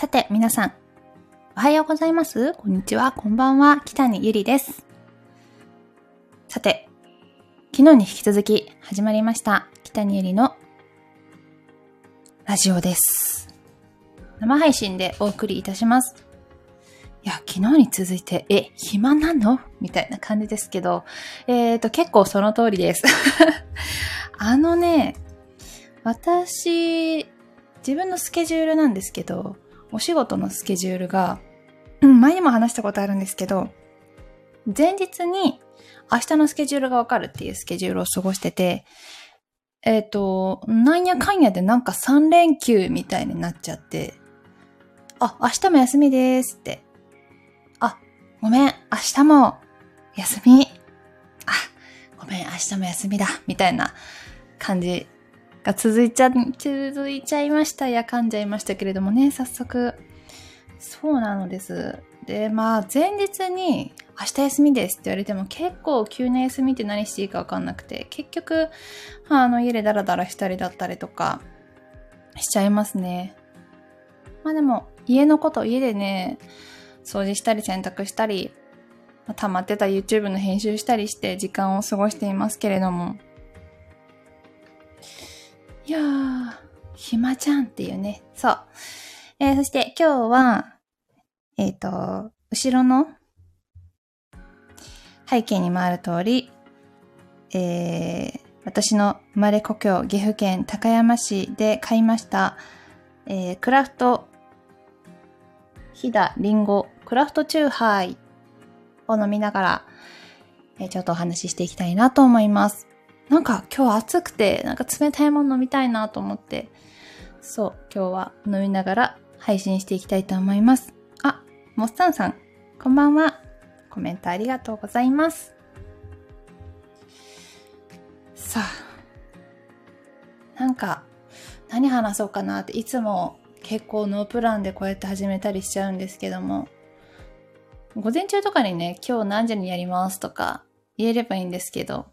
さて、皆さん、おはようございますこんにちは、こんばんは、北にゆりです。さて、昨日に引き続き始まりました、北にゆりのラジオです。生配信でお送りいたします。いや、昨日に続いて、え、暇なの？みたいな感じですけど、えっ、ー、と、結構その通りです。あのね、私、自分のスケジュールなんですけど、お仕事のスケジュールが、前にも話したことあるんですけど、前日に明日のスケジュールがわかるっていうスケジュールを過ごしてて、えっ、ー、と、なんやかんやでなんか3連休みたいになっちゃって、あ、明日も休みですって。あ、ごめん、明日も休み。あ、ごめん、明日も休みだ。みたいな感じが続いちゃ、続いちゃいました。や噛んじゃいましたけれどもね、早速。そうなのです。で、まあ、前日に、明日休みですって言われても結構急な休みって何していいかわかんなくて、結局、あの、家でダラダラしたりだったりとか、しちゃいますね。まあでも、家のこと、家でね、掃除したり洗濯したり、溜まってた YouTube の編集したりして時間を過ごしていますけれども、いやー、暇じゃんっていうね。そう。えー、そして今日は、えっ、ー、と、後ろの背景にもある通り、えー、私の生まれ故郷、岐阜県高山市で買いました、えー、クラフト、ひだりんご、クラフトチューハイを飲みながら、えー、ちょっとお話ししていきたいなと思います。なんか今日暑くて、なんか冷たいもの飲みたいなと思って、そう、今日は飲みながら配信していきたいと思います。あ、モッサンさん、こんばんは。コメントありがとうございます。さあ、なんか、何話そうかなっていつも結構ノープランでこうやって始めたりしちゃうんですけども、午前中とかにね、今日何時にやりますとか言えればいいんですけど、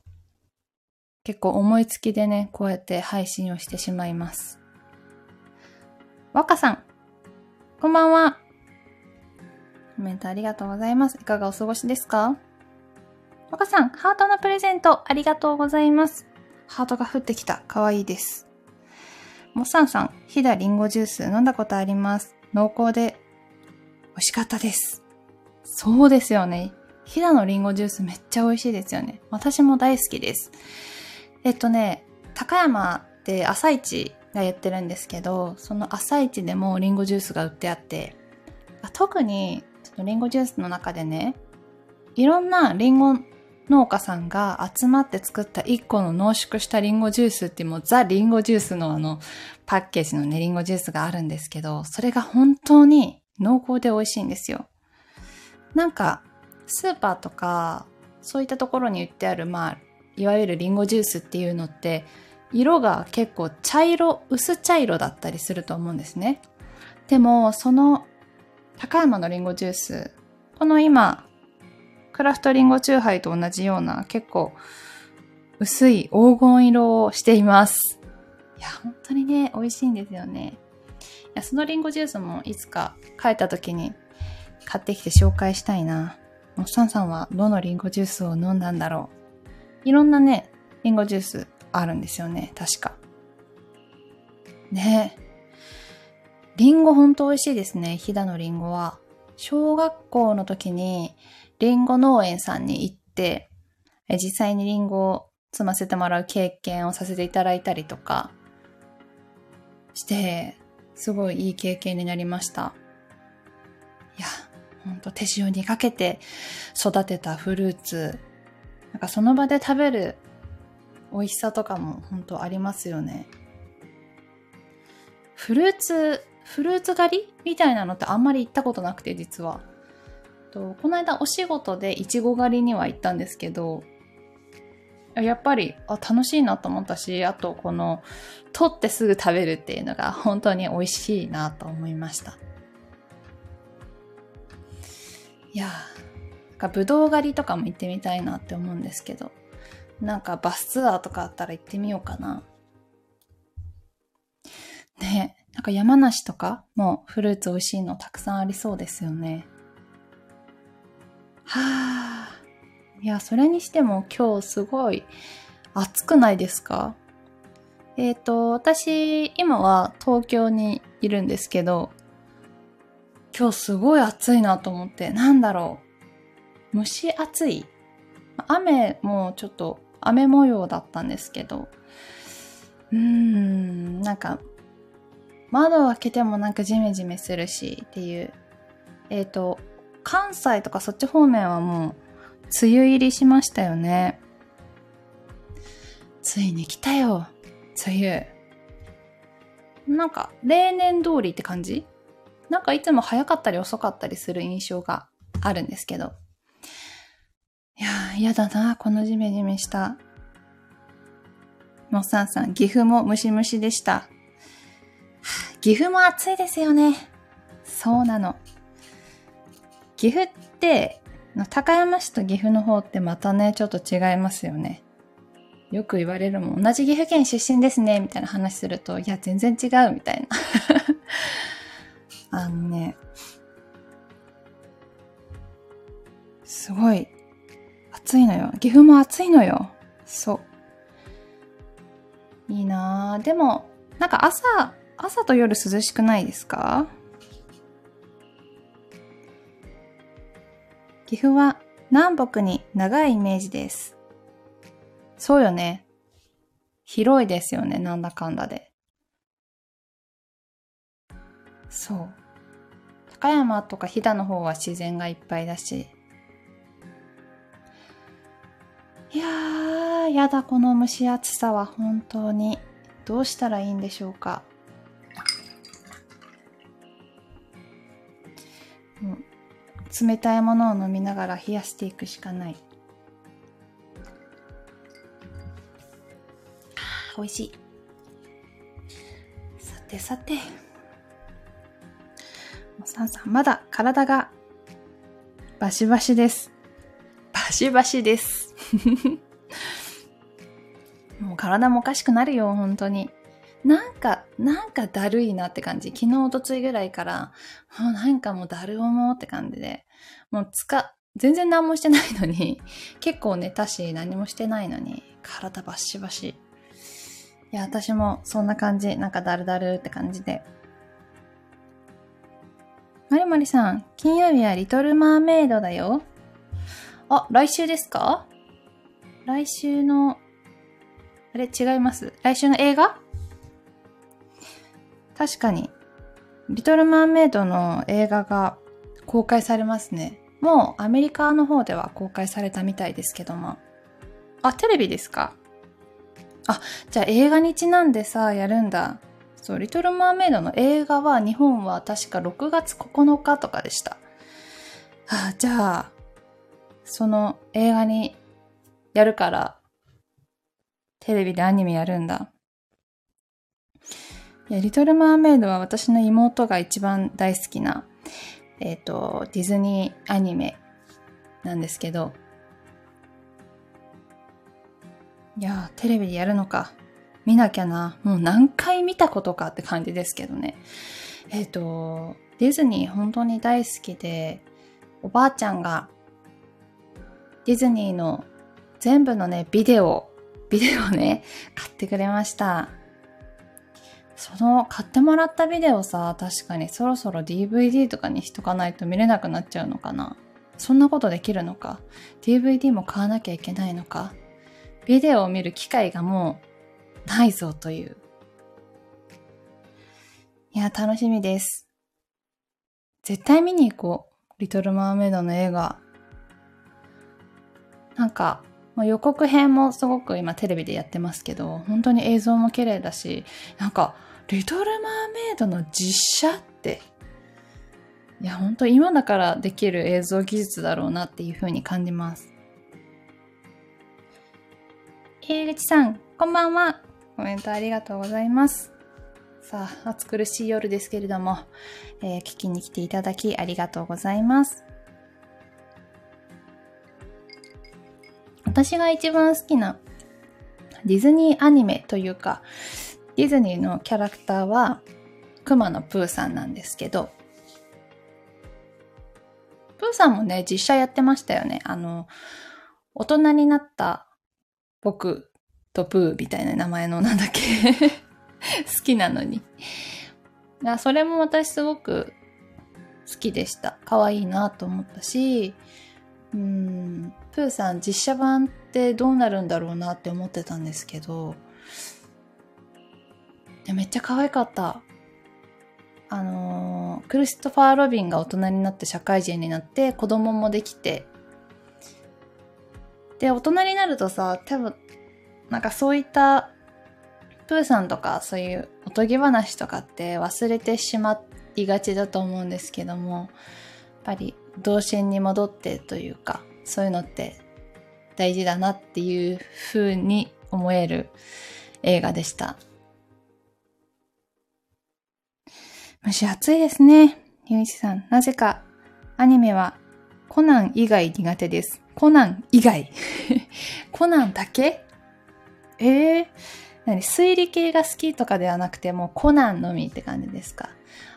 結構思いつきでね、こうやって配信をしてしまいます。若さん、こんばんは。コメントありがとうございます。いかがお過ごしですか？若さん、ハートのプレゼントありがとうございます。ハートが降ってきた。かわいいです。もっさんさん、ひだりんごジュース飲んだことあります。濃厚で美味しかったです。そうですよね。ひだのりんごジュースめっちゃ美味しいですよね。私も大好きです。えっとね、高山って朝市がやってるんですけど、その朝市でもリンゴジュースが売ってあって、特にリンゴジュースの中でね、いろんなリンゴ農家さんが集まって作った一個の濃縮したリンゴジュースってもうザリンゴジュースのあのパッケージのねリンゴジュースがあるんですけど、それが本当に濃厚で美味しいんですよ。なんかスーパーとかそういったところに売ってあるまあいわゆるリンゴジュースっていうのって色が結構茶色、薄茶色だったりすると思うんですね。でも、その高山のリンゴジュース、この今、クラフトリンゴチューハイと同じような結構薄い黄金色をしています。いや、本当にね、美味しいんですよね。いや、そのリンゴジュースもいつか帰った時に買ってきて紹介したいな。もっさんさんはどのリンゴジュースを飲んだんだろういろんなね、リンゴジュースあるんですよね、確か。ねリンゴほんと美味しいですね、飛騨のリンゴは。小学校の時にリンゴ農園さんに行って、実際にリンゴを摘ませてもらう経験をさせていただいたりとかして、すごいいい経験になりました。いや、ほんと手塩にかけて育てたフルーツ、なんかその場で食べる美味しさとかも本当ありますよね。フルーツ、フルーツ狩りみたいなのってあんまり行ったことなくて実は。とこの間お仕事でいちご狩りには行ったんですけど、やっぱりあ楽しいなと思ったし、あとこの取ってすぐ食べるっていうのが本当に美味しいなと思いました。いや、かぶどう狩りとかも行ってみたいなって思うんですけど、なんかバスツアーとかあったら行ってみようかな。ねなんか山梨とかもフルーツ美味しいのたくさんありそうですよね。はあ。いや、それにしても今日すごい暑くないですか？えっ、ー、と、私、今は東京にいるんですけど、今日すごい暑いなと思って、なんだろう。蒸し暑い。雨もちょっと雨模様だったんですけど、うーん、なんか、窓を開けてもなんかジメジメするしっていう。えっ、ー、と、関西とかそっち方面はもう、梅雨入りしましたよね。ついに来たよ、梅雨。なんか、例年通りって感じ？なんかいつも早かったり遅かったりする印象があるんですけど。いやー、嫌だな、このジメジメした。もっさんさん、岐阜もムシムシでした。岐阜も暑いですよね。そうなの。岐阜って、高山市と岐阜の方ってまたね、ちょっと違いますよね。よく言われるもん。同じ岐阜県出身ですね、みたいな話すると、いや、全然違う、みたいな。あのね、すごい、暑いのよ。岐阜も暑いのよ。そう。いいなぁ。でも、なんか朝、朝と夜涼しくないですか？岐阜は南北に長いイメージです。そうよね。広いですよね、なんだかんだで。そう。高山とか飛騨の方は自然がいっぱいだし。いやー、やだ、この蒸し暑さは本当に。どうしたらいいんでしょうか。うん、冷たいものを飲みながら冷やしていくしかない。美味しい。さてさて。さんさん、まだ体がバシバシです。バシバシです。もう体もおかしくなるよ、本当に。なんか、なんかだるいなって感じ。昨日、おとついぐらいから、もうなんかもうだる思うって感じで、もうつか、全然何もしてないのに、結構寝たし何もしてないのに、体バシバシ。いや、私もそんな感じ。なんかだるだるって感じで。まりまりさん、金曜日はリトルマーメイドだよ。あ、来週ですか？来週の、あれ違います来週の映画？確かに、リトル・マーメイドの映画が公開されますね。もうアメリカの方では公開されたみたいですけども。あ、テレビですか？あ、じゃあ映画にちなんでさ、やるんだ。そう、リトル・マーメイドの映画は日本は確か6月9日とかでした。あ、じゃあ、その映画にやるから、テレビでアニメやるんだ。いや、リトル・マーメイドは私の妹が一番大好きな、えっ、ー、と、ディズニーアニメなんですけど、いや、テレビでやるのか。見なきゃな。もう何回見たことかって感じですけどね。えっ、ー、と、ディズニー本当に大好きで、おばあちゃんがディズニーの全部のね、ビデオ、ビデオね、買ってくれました。その買ってもらったビデオさ、確かにそろそろ DVD とかにしとかないと見れなくなっちゃうのかな。そんなことできるのか ?DVD も買わなきゃいけないのかビデオを見る機会がもうないぞという。いや、楽しみです。絶対見に行こう。リトル・マーメイドの映画。なんか、予告編もすごく今テレビでやってますけど、本当に映像も綺麗だし、なんかリトル・マーメイドの実写って、いや、ほんと今だからできる映像技術だろうなっていう風に感じます。井口さん、こんばんは。コメントありがとうございます。さあ、暑苦しい夜ですけれども、えー、聞きに来ていただきありがとうございます。私が一番好きなディズニーアニメというか、ディズニーのキャラクターは、熊野プーさんなんですけど、プーさんもね、実写やってましたよね。あの、大人になった僕とプーみたいな名前のなんだっけ 好きなのに。それも私すごく好きでした。可愛いなと思ったし、うん、プーさん実写版ってどうなるんだろうなって思ってたんですけど、めっちゃ可愛かった。あのー、クリストファー・ロビンが大人になって社会人になって子供もできて、で、大人になるとさ、多分、なんかそういったプーさんとかそういうおとぎ話とかって忘れてしまいがちだと思うんですけども、やっぱり童心に戻ってというか、そういうのって大事だなっていう風に思える映画でした。蒸し暑いですね。ゆういちさん、なぜか。アニメはコナン以外苦手です。コナン以外。コナンだけ？ええー、何？推理系が好きとかではなくてもうコナンのみって感じですか？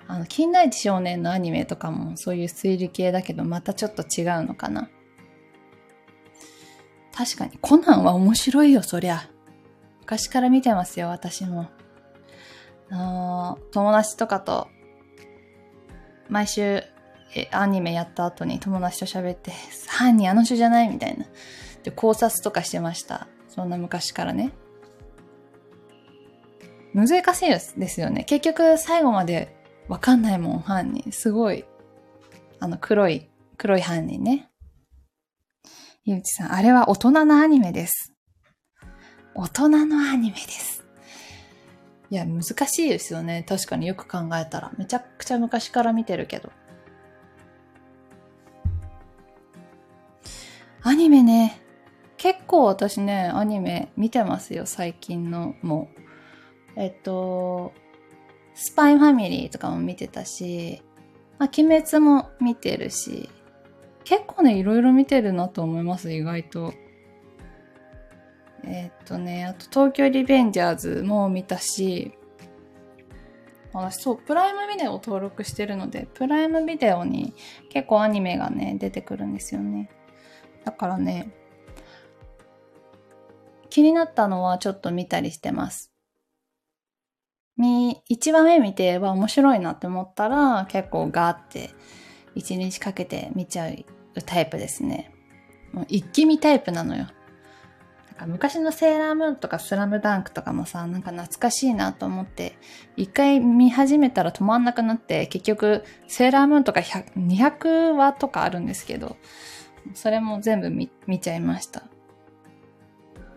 あの、近代一少年のアニメとかもそういう推理系だけどまたちょっと違うのかな？確かにコナンは面白いよ、そりゃ。昔から見てますよ、私も。あ友達とかと毎週えアニメやった後に友達と喋って、犯人あの人じゃない？みたいな。で、考察とかしてました。そんな昔からね。難しいですよね。結局最後までわかんないもん、犯人。すごい。あの黒い、黒い犯人ね。ゆうちさん、あれは大人のアニメです。大人のアニメです。いや、難しいですよね。確かによく考えたら。めちゃくちゃ昔から見てるけど。アニメね。結構私ね、アニメ見てますよ、最近のもう。えっと、スパイファミリーとかも見てたし、まあ、鬼滅も見てるし、結構ね、いろいろ見てるなと思います、意外と。えっとね、あと東京リベンジャーズも見たし、私そう、プライムビデオ登録してるので、プライムビデオに結構アニメがね、出てくるんですよね。だからね、気になったのはちょっと見たりしてます。み、1話目見て、は面白いなって思ったら、結構ガーって1日かけて見ちゃうタイプですね。もう一気見タイプなのよ。昔のセーラームーンとかスラムダンクとかもさ、なんか懐かしいなと思って、一回見始めたら止まんなくなって、結局、セーラームーンとか200話とかあるんですけど、それも全部見見ちゃいました。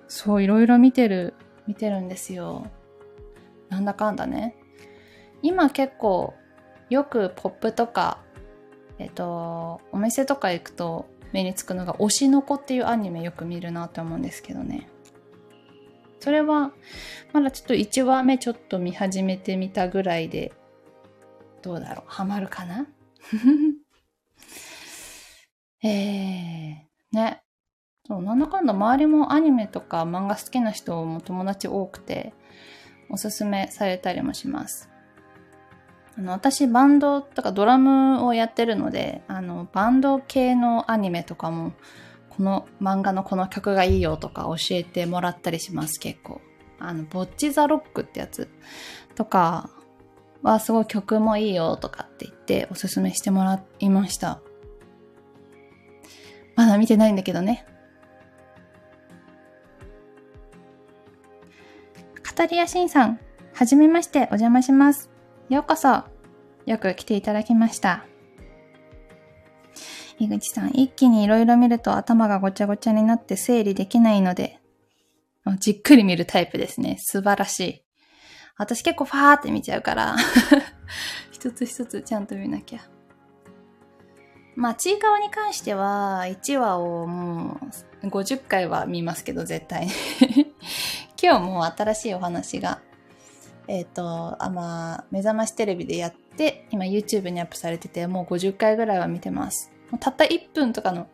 そう、いろいろ見てる、見てるんですよ。なんだかんだね。今結構よくポップとか、えっと、お店とか行くと目につくのが推しの子っていうアニメよく見るなって思うんですけどね。それは、まだちょっと1話目ちょっと見始めてみたぐらいで、どうだろうハマるかな？えー、ね。そう、なんだかんだ周りもアニメとか漫画好きな人も友達多くて、おすすめされたりもします。あの、私バンドとかドラムをやってるので、あの、バンド系のアニメとかも、この漫画のこの曲がいいよとか教えてもらったりします、結構。あの、ボッチザロックってやつとかはすごい曲もいいよとかって言っておすすめしてもらいました。まだ見てないんだけどね。カタリアシンさん、はじめましてお邪魔します。ようこそ。よく来ていただきました。井口さん、一気にいろいろ見ると頭がごちゃごちゃになって整理できないので、じっくり見るタイプですね。素晴らしい。私結構ファーって見ちゃうから 一つ一つちゃんと見なきゃ。まあ、ちいかわに関しては、1話をもう50回は見ますけど、絶対 今日も新しいお話が、えっ、ー、と、あ、まあ、目覚ましテレビでやって、今 YouTube にアップされてて、もう50回ぐらいは見てます。もうたった1分とかの、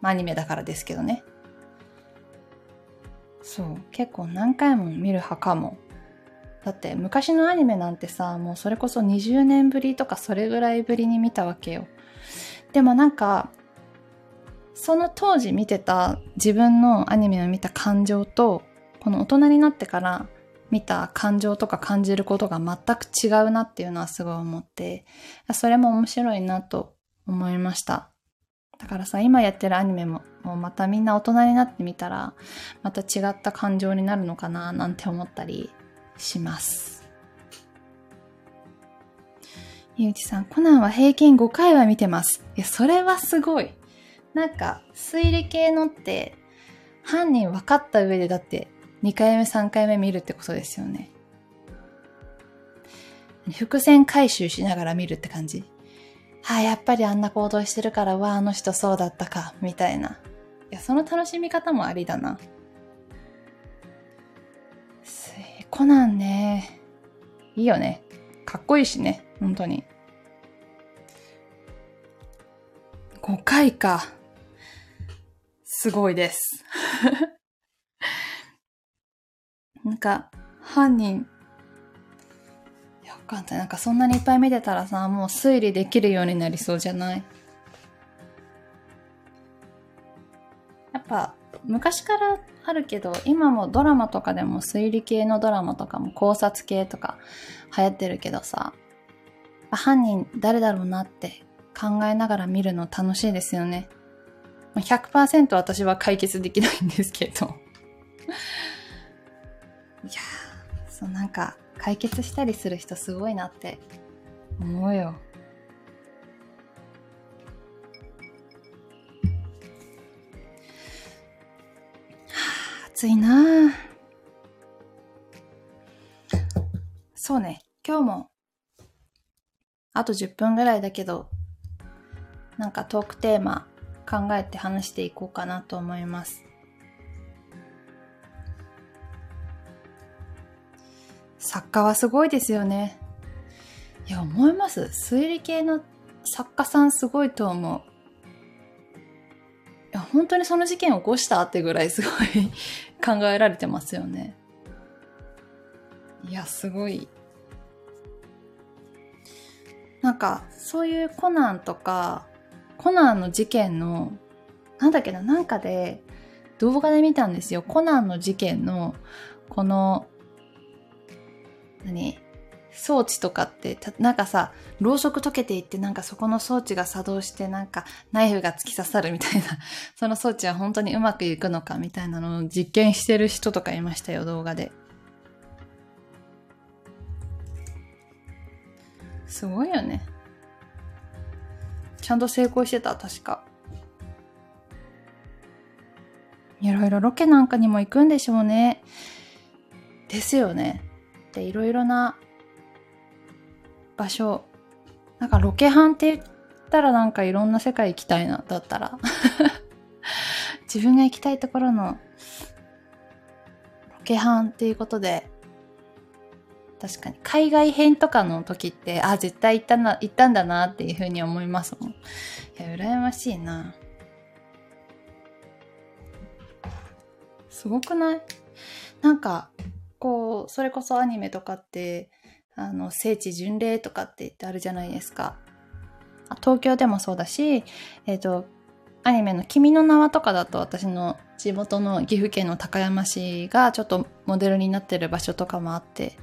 まあ、アニメだからですけどね。そう、結構何回も見る派かも。だって昔のアニメなんてさ、もうそれこそ20年ぶりとかそれぐらいぶりに見たわけよ。でもなんか、その当時見てた自分のアニメを見た感情と、この大人になってから見た感情とか感じることが全く違うなっていうのはすごい思って、それも面白いなと思いました。だからさ、今やってるアニメも、もうまたみんな大人になってみたら、また違った感情になるのかななんて思ったりします。ゆうちさん、コナンは平均5回は見てます。いや、それはすごい。なんか、推理系のって、犯人分かった上でだって2回目3回目見るってことですよね。伏線回収しながら見るって感じ。はあ、やっぱりあんな行動してるから、わあ、あの人そうだったか、みたいな。いや、その楽しみ方もありだな。コナンね。いいよね。かっこいいしね。本当に。5回か。すごいです。なんか、犯人、いや、わかんない。なんかそんなにいっぱい見てたらさ、もう推理できるようになりそうじゃない？やっぱ、昔からあるけど、今もドラマとかでも推理系のドラマとかも考察系とか流行ってるけどさ、犯人誰だろうなって考えながら見るの楽しいですよね。100%私は解決できないんですけどいやそうなんか解決したりする人すごいなって思うよ。はあ、暑いなそうね、今日もあと10分ぐらいだけど、なんかトークテーマ考えて話していこうかなと思います。作家はすごいですよね。いや、思います。推理系の作家さんすごいと思う。いや、本当にその事件を起こしたってぐらいすごい 考えられてますよね。いや、すごい。なんか、そういうコナンとか、コナンの事件の、なんだっけな、なんかで、動画で見たんですよ。コナンの事件の、この何？装置とかってたなんかさろうそく溶けていってなんかそこの装置が作動してなんかナイフが突き刺さるみたいな。その装置は本当にうまくいくのかみたいなのを実験してる人とかいましたよ動画で。すごいよね。ちゃんと成功してた確か。いろいろロケなんかにも行くんでしょうね。ですよね。っていろいろな場所。なんかロケハンって言ったらなんかいろんな世界行きたいなだったら。自分が行きたいところのロケハンっていうことで。確かに。海外編とかの時ってあ絶対行ったな行ったんだなっていうふうに思いますもん。いや羨ましいな。すごくない？なんかこう、それこそアニメとかって、あの、聖地巡礼とかって言ってあるじゃないですか。東京でもそうだし、えっ、ー、と、アニメの君の名はとかだと私の地元の岐阜県の高山市がちょっとモデルになってる場所とかもあって、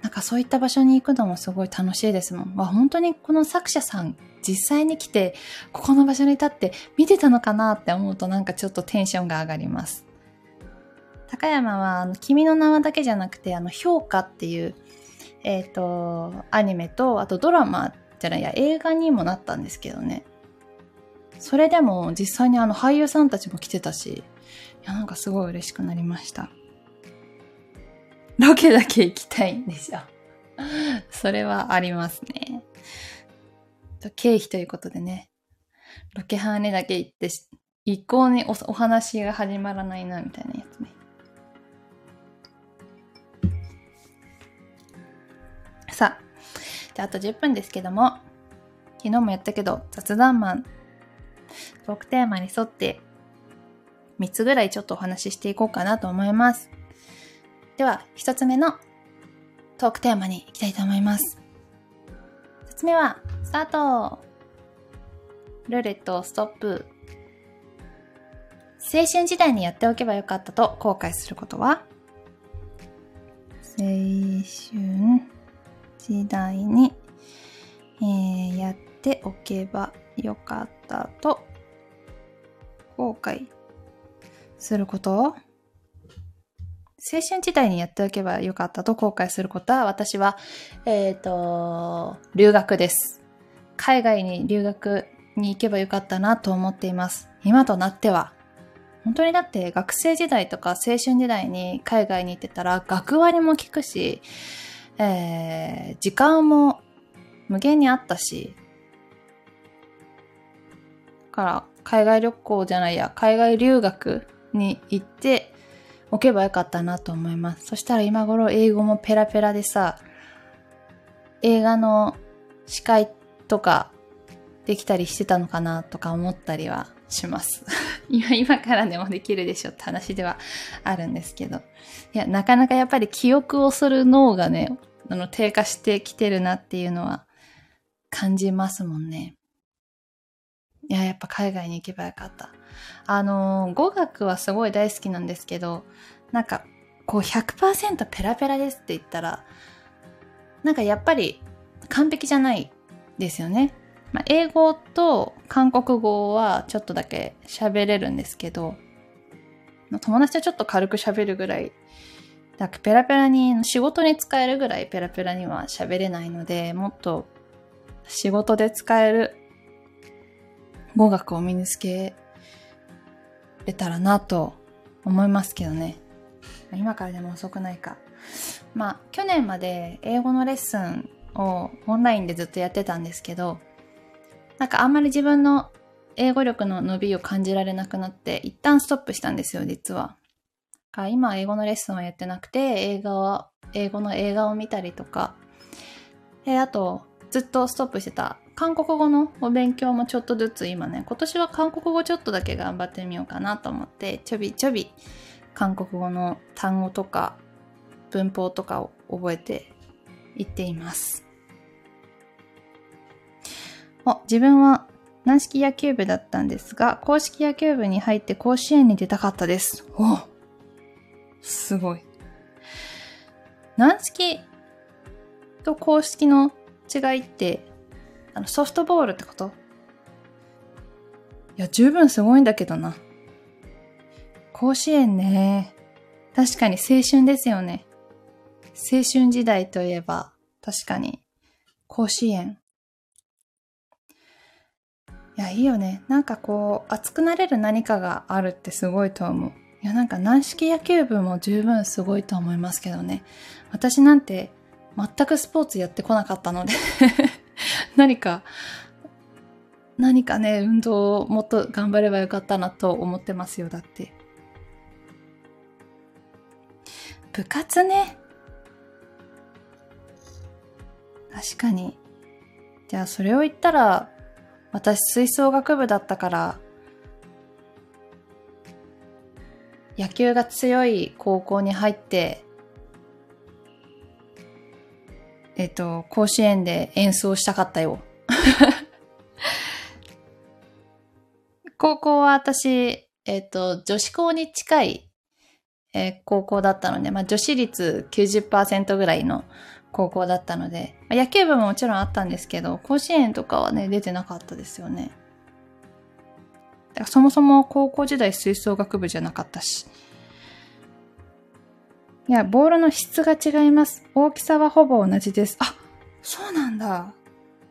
なんかそういった場所に行くのもすごい楽しいですもん。まあ、本当にこの作者さん実際に来て、ここの場所に立って見てたのかなって思うとなんかちょっとテンションが上がります。高山は、あの、君の名はだけじゃなくて、あの、評価っていう、え、ー、と、アニメと、あとドラマじゃないや、映画にもなったんですけどね。それでも実際にあの俳優さんたちも来てたし、いや、なんかすごい嬉しくなりました。ロケだけ行きたいんでしょ。それはありますね。経費ということでね、ロケハーネだけ行って、一向にお話が始まらないな、みたいなやつね。じゃあと10分ですけども、昨日もやったけど、雑談マン、トークテーマに沿って3つぐらいちょっとお話ししていこうかなと思います。では、1つ目のトークテーマに行きたいと思います。説明は、スタートルーレットストップ。青春時代にやっておけばよかったと後悔することは？青春時代に、えー、やっておけばよかったと後悔すること青春時代にやっておけばよかったと後悔することは、私は、えっ、ー、と、留学です。海外に留学に行けばよかったなと思っています。今となっては。本当にだって学生時代とか青春時代に海外に行ってたら学割も効くし、えー、時間も無限にあったし、だから海外旅行じゃないや、海外留学に行っておけばよかったなと思います。そしたら今頃英語もペラペラでさ、映画の司会とかできたりしてたのかなとか思ったりはします。今、今からでもできるでしょって話ではあるんですけど。いや、なかなかやっぱり記憶をする脳がね、あの、低下してきてるなっていうのは感じますもんね。いや、やっぱ海外に行けばよかった。あの、語学はすごい大好きなんですけど、なんか、こう100%ペラペラですって言ったら、なんかやっぱり完璧じゃないですよね。まあ、英語と韓国語はちょっとだけ喋れるんですけど、友達とちょっと軽く喋るぐらい、だペラペラに、仕事に使えるぐらいペラペラには喋れないので、もっと仕事で使える語学を身につけれたらなと思いますけどね。今からでも遅くないか。まあ、去年まで英語のレッスンをオンラインでずっとやってたんですけど、なんかあんまり自分の英語力の伸びを感じられなくなって、一旦ストップしたんですよ、実は。今英語のレッスンはやってなくて、映画は、英語の映画を見たりとか、で、あと、ずっとストップしてた韓国語のお勉強もちょっとずつ今ね、今年は韓国語ちょっとだけ頑張ってみようかなと思って、ちょびちょび韓国語の単語とか文法とかを覚えていっています。お、自分は軟式野球部だったんですが、公式野球部に入って甲子園に出たかったです。おすごい。軟式と公式の違いって、あの、ソフトボールってこと？いや、十分すごいんだけどな。甲子園ね。確かに青春ですよね。青春時代といえば、確かに、甲子園。いや、いいよね。なんかこう、熱くなれる何かがあるってすごいと思う。いや、なんか軟式野球部も十分すごいと思いますけどね。私なんて全くスポーツやってこなかったので 何か、何かね、運動をもっと頑張ればよかったなと思ってますよ、だって。部活ね。確かに。じゃあそれを言ったら、私吹奏楽部だったから、野球が強い高校に入って、えっと、甲子園で演奏したかったよ。高校は私、えっと、女子校に近い、えー、高校だったので、まあ、女子率90%ぐらいの高校だったので、まあ、野球部ももちろんあったんですけど、甲子園とかはね、出てなかったですよね。だからそもそも高校時代吹奏楽部じゃなかったし。いや、ボールの質が違います。大きさはほぼ同じです。あ、そうなんだ。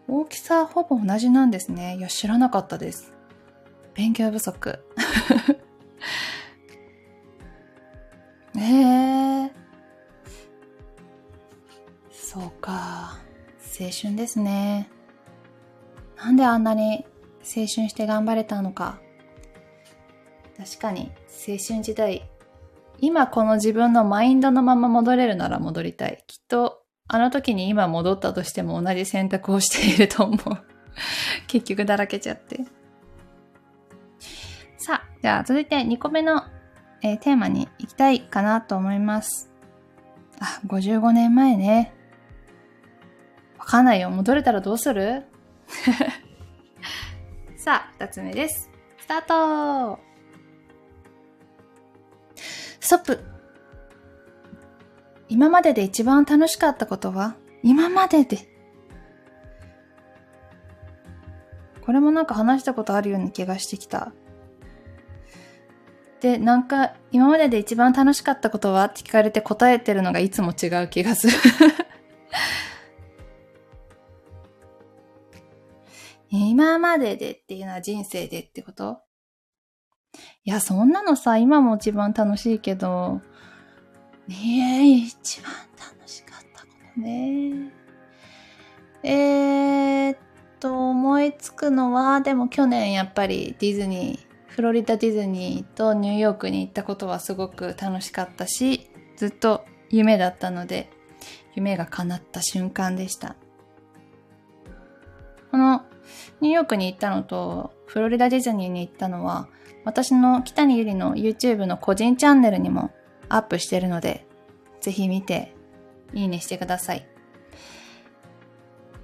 大きさはほぼ同じなんですね。いや、知らなかったです。勉強不足。え えーそうか。青春ですね。なんであんなに青春して頑張れたのか。確かに青春時代、今この自分のマインドのまま戻れるなら戻りたい。きっとあの時に今戻ったとしても同じ選択をしていると思う。結局だらけちゃって。さあ、じゃあ続いて2個目の、えー、テーマに行きたいかなと思います。あ、55年前ね。かんないよ。戻れたらどうする？さあ、二つ目です。スタートストップ。今までで一番楽しかったことは？今までで。これもなんか話したことあるような気がしてきた。で、なんか、今までで一番楽しかったことは？って聞かれて答えてるのがいつも違う気がする。今まででっていうのは人生でってこと？いや、そんなのさ、今も一番楽しいけど、いや、一番楽しかったことね。えー、っと、思いつくのは、でも去年やっぱりディズニー、フロリダディズニーとニューヨークに行ったことはすごく楽しかったし、ずっと夢だったので、夢が叶った瞬間でした。このニューヨークに行ったのと、フロリダディズニーに行ったのは、私の北にゆりの YouTube の個人チャンネルにもアップしてるので、ぜひ見て、いいねしてください。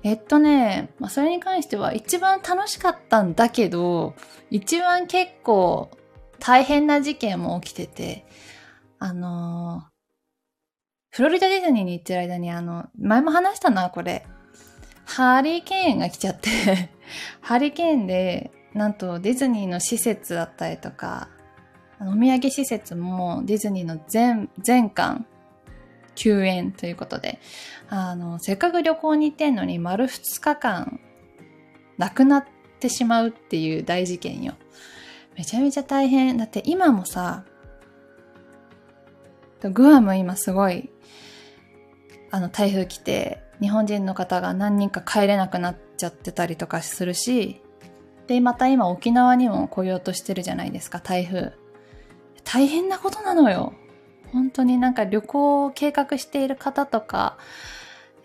えっとね、まあ、それに関しては一番楽しかったんだけど、一番結構大変な事件も起きてて、あのー、フロリダディズニーに行ってる間にあの、前も話したな、これ。ハリケーンが来ちゃって ハリケーンで、なんとディズニーの施設だったりとか、お土産施設もディズニーの全、全館休園ということで、あの、せっかく旅行に行ってんのに丸2日間なくなってしまうっていう大事件よ。めちゃめちゃ大変。だって今もさ、グアム今すごい、あの台風来て、日本人の方が何人か帰れなくなっちゃってたりとかするし、で、また今沖縄にも来ようとしてるじゃないですか、台風。大変なことなのよ。本当になんか旅行を計画している方とか、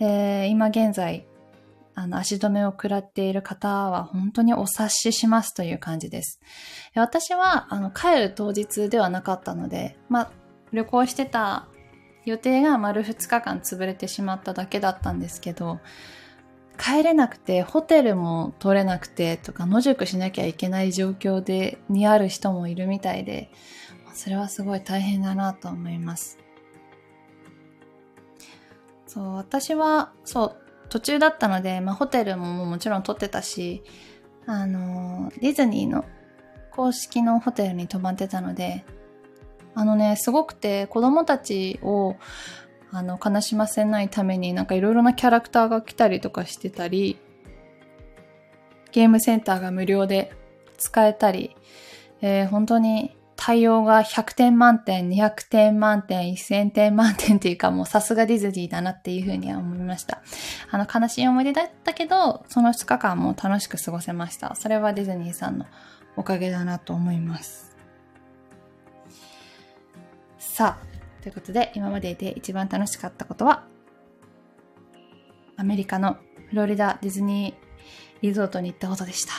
えー、今現在、あの、足止めを食らっている方は本当にお察ししますという感じです。私は、あの、帰る当日ではなかったので、まあ、旅行してた予定が丸2日間潰れてしまっただけだったんですけど、帰れなくて、ホテルも取れなくてとか、野宿しなきゃいけない状況で、にある人もいるみたいで、それはすごい大変だなと思います。そう、私は、そう、途中だったので、まあ、ホテルももちろん取ってたし、あの、ディズニーの公式のホテルに泊まってたので、あのね、すごくて子供たちをあの悲しませないためになんかいろいろなキャラクターが来たりとかしてたり、ゲームセンターが無料で使えたり、えー、本当に対応が100点満点、200点満点、1000点満点っていうかもうさすがディズニーだなっていうふうには思いました。あの悲しい思い出だったけど、その2日間も楽しく過ごせました。それはディズニーさんのおかげだなと思います。さあ、ということで今までで一番楽しかったことは、アメリカのフロリダディズニーリゾートに行ったことでした。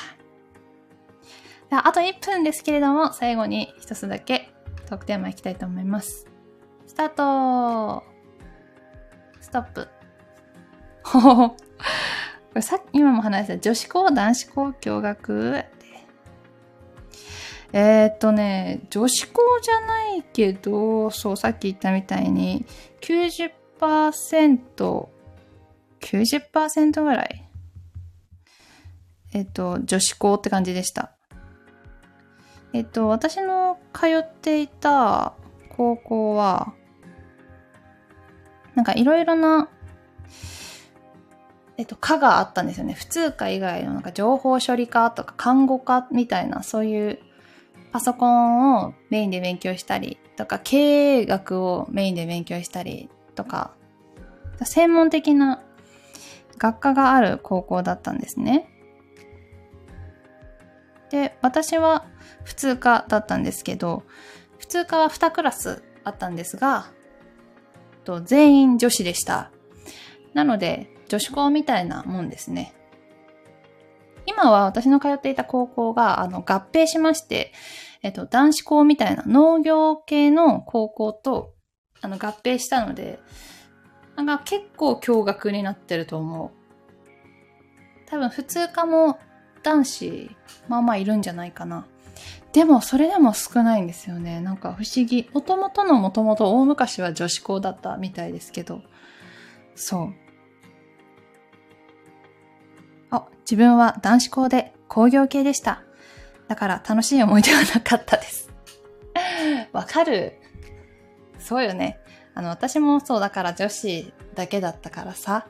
あと1分ですけれども、最後に一つだけトークテーマいきたいと思います。スタートストップ。ほほほ。これさっき、今も話した女子校、男子校、共学？えー、っとね、女子校じゃないけど、そう、さっき言ったみたいに、90%、90%ぐらい？えっと、女子校って感じでした。えっと、私の通っていた高校は、なんかいろいろな、えっと、科があったんですよね。普通科以外のなんか情報処理科とか看護科みたいな、そういうパソコンをメインで勉強したりとか、経営学をメインで勉強したりとか、専門的な学科がある高校だったんですね。で、私は普通科だったんですけど、普通科は2クラスあったんですが、と全員女子でした。なので、女子校みたいなもんですね。今は私の通っていた高校があの合併しまして、えっと、男子校みたいな農業系の高校とあの合併したので、なんか結構驚愕になってると思う。多分普通科も男子、まあまあいるんじゃないかな。でも、それでも少ないんですよね。なんか不思議。もともとのもともと大昔は女子校だったみたいですけど。そう。あ、自分は男子校で工業系でした。だから楽しい思い出はなかったです。わかる。そうよね。あの、私もそうだから女子だけだったからさ。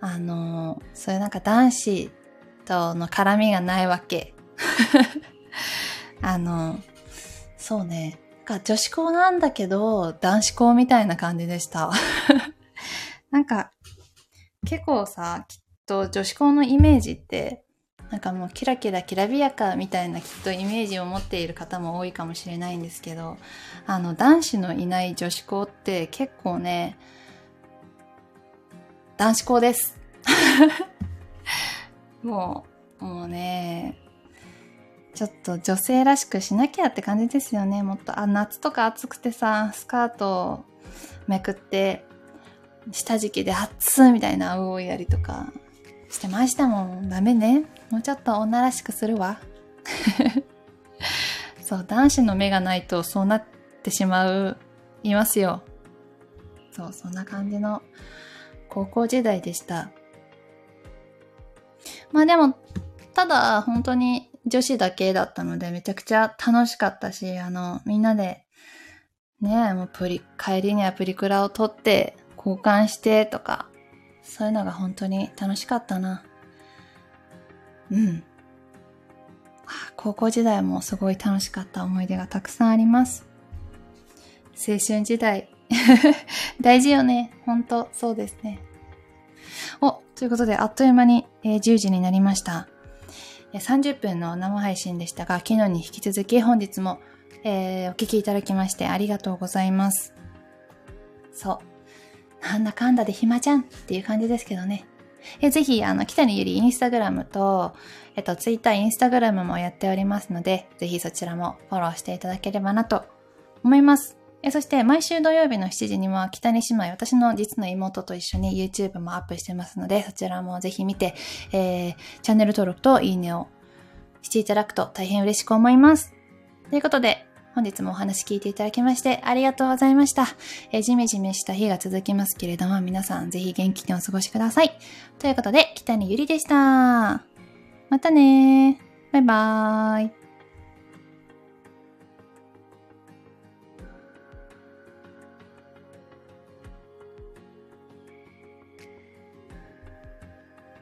あの、そういうなんか男子との絡みがないわけ。あの、そうね。なんか女子校なんだけど、男子校みたいな感じでした。なんか、結構さ、きと女子校のイメージって、なんかもうキラキラきらびやかみたいなきっとイメージを持っている方も多いかもしれないんですけど、あの男子のいない女子校って結構ね、男子校です。もう、もうね、ちょっと女性らしくしなきゃって感じですよね。もっと、あ、夏とか暑くてさ、スカートをめくって、下敷きで熱みたいな青をやりとかしてましたもん。ダメね。もうちょっと女らしくするわ。そう、男子の目がないとそうなってしまう、いますよ。そう、そんな感じの高校時代でした。まあでも、ただ本当に女子だけだったのでめちゃくちゃ楽しかったし、あの、みんなで、ねもうプリ、帰りにはプリクラを撮って交換してとか、そういうのが本当に楽しかったな。うん。高校時代もすごい楽しかった思い出がたくさんあります。青春時代。大事よね。本当そうですね。お、ということで、あっという間に、えー、10時になりました。30分の生配信でしたが、昨日に引き続き本日も、えー、お聞きいただきましてありがとうございます。そう。なんだかんだで暇じゃんっていう感じですけどね。えぜひ、あの、北にゆりインスタグラムと、えっと、ツイッター、インスタグラムもやっておりますので、ぜひそちらもフォローしていただければなと思います。えそして、毎週土曜日の7時には、北に姉妹、私の実の妹と一緒に YouTube もアップしてますので、そちらもぜひ見て、えー、チャンネル登録といいねをしていただくと大変嬉しく思います。ということで、本日もお話聞いていただきましてありがとうございました。えー、じめじめした日が続きますけれども、皆さんぜひ元気にお過ごしください。ということで、北にゆりでした。またね。バイバーイ。